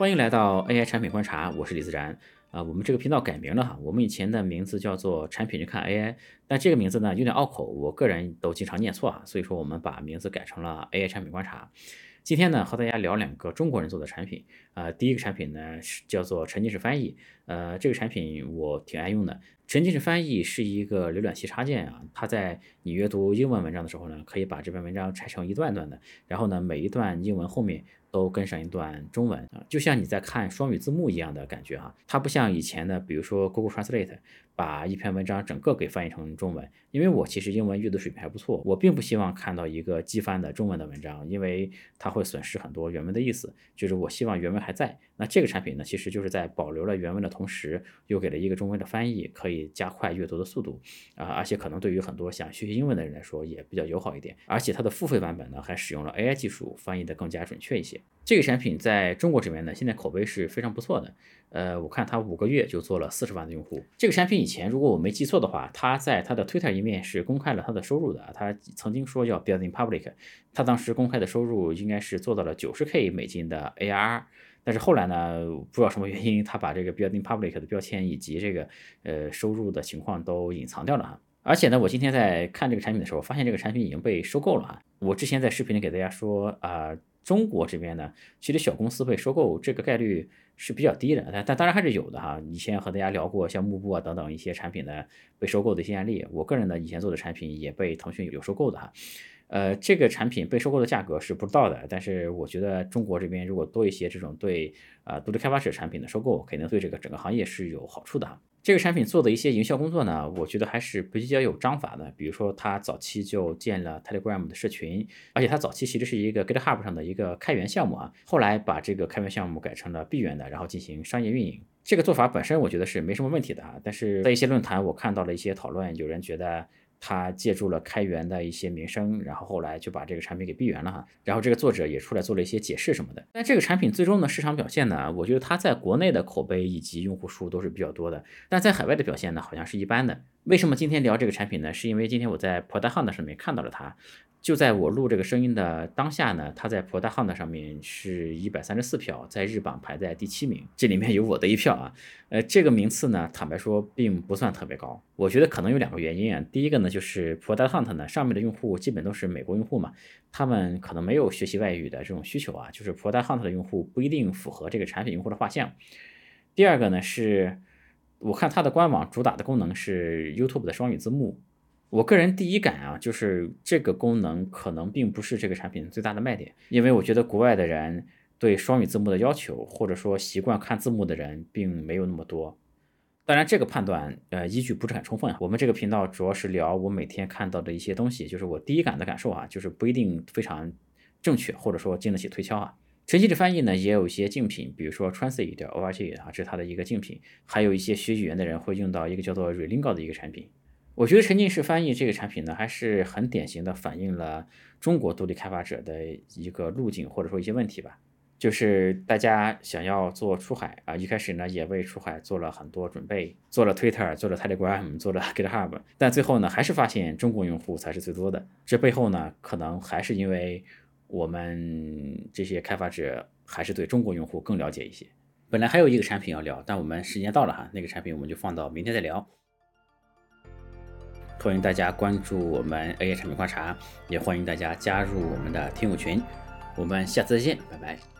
欢迎来到 AI 产品观察，我是李自然。啊，我们这个频道改名了哈，我们以前的名字叫做产品去看 AI，但这个名字呢有点拗口，我个人都经常念错啊，所以说我们把名字改成了 AI 产品观察。今天呢和大家聊两个中国人做的产品，啊，第一个产品呢是叫做沉浸式翻译，呃，这个产品我挺爱用的。沉浸式翻译是一个浏览器插件啊，它在你阅读英文文章的时候呢，可以把这篇文章拆成一段段的，然后呢每一段英文后面。都跟上一段中文啊，就像你在看双语字幕一样的感觉哈。它不像以前的，比如说 Google Translate 把一篇文章整个给翻译成中文。因为我其实英文阅读水平还不错，我并不希望看到一个机翻的中文的文章，因为它会损失很多原文的意思。就是我希望原文还在。那这个产品呢，其实就是在保留了原文的同时，又给了一个中文的翻译，可以加快阅读的速度啊，而且可能对于很多想学习英文的人来说也比较友好一点。而且它的付费版本呢，还使用了 AI 技术，翻译的更加准确一些。这个产品在中国这边呢，现在口碑是非常不错的。呃，我看它五个月就做了四十万的用户。这个产品以前如果我没记错的话，它在它的 Twitter 一面是公开了它的收入的。它曾经说要 building public，它当时公开的收入应该是做到了九十 K 美金的 AR。但是后来呢，不知道什么原因，他把这个 building public 的标签以及这个呃收入的情况都隐藏掉了哈。而且呢，我今天在看这个产品的时候，发现这个产品已经被收购了哈。我之前在视频里给大家说啊。中国这边呢，其实小公司被收购这个概率是比较低的，但但当然还是有的哈。以前和大家聊过像幕布啊等等一些产品的被收购的一些案例，我个人呢以前做的产品也被腾讯有收购的哈。呃，这个产品被收购的价格是不知道的，但是我觉得中国这边如果多一些这种对啊独立开发者产品的收购，肯定对这个整个行业是有好处的哈。这个产品做的一些营销工作呢，我觉得还是比较有章法的。比如说，它早期就建了 Telegram 的社群，而且它早期其实是一个 GitHub 上的一个开源项目啊，后来把这个开源项目改成了闭源的，然后进行商业运营。这个做法本身我觉得是没什么问题的啊，但是在一些论坛我看到了一些讨论，有人觉得。他借助了开源的一些名声，然后后来就把这个产品给闭源了哈。然后这个作者也出来做了一些解释什么的。但这个产品最终的市场表现呢，我觉得它在国内的口碑以及用户数都是比较多的，但在海外的表现呢，好像是一般的。为什么今天聊这个产品呢？是因为今天我在 Proton 上面看到了它。就在我录这个声音的当下呢，它在 Product Hunt 上面是一百三十四票，在日榜排在第七名，这里面有我的一票啊。呃，这个名次呢，坦白说并不算特别高。我觉得可能有两个原因啊。第一个呢，就是 Product Hunt 呢上面的用户基本都是美国用户嘛，他们可能没有学习外语的这种需求啊，就是 Product Hunt 的用户不一定符合这个产品用户的画像。第二个呢，是我看它的官网主打的功能是 YouTube 的双语字幕。我个人第一感啊，就是这个功能可能并不是这个产品最大的卖点，因为我觉得国外的人对双语字幕的要求，或者说习惯看字幕的人并没有那么多。当然，这个判断呃依据不是很充分啊。我们这个频道主要是聊我每天看到的一些东西，就是我第一感的感受啊，就是不一定非常正确，或者说经得起推敲啊。晨曦的翻译呢，也有一些竞品，比如说 Translate.org 啊，这是它的一个竞品，还有一些学语言的人会用到一个叫做 Relingo 的一个产品。我觉得沉浸式翻译这个产品呢，还是很典型的反映了中国独立开发者的一个路径，或者说一些问题吧。就是大家想要做出海啊，一开始呢也为出海做了很多准备，做了 Twitter，做了 Telegram，做了 GitHub，但最后呢还是发现中国用户才是最多的。这背后呢，可能还是因为我们这些开发者还是对中国用户更了解一些。本来还有一个产品要聊，但我们时间到了哈，那个产品我们就放到明天再聊。欢迎大家关注我们 AI 产品观察，也欢迎大家加入我们的听友群。我们下次再见，拜拜。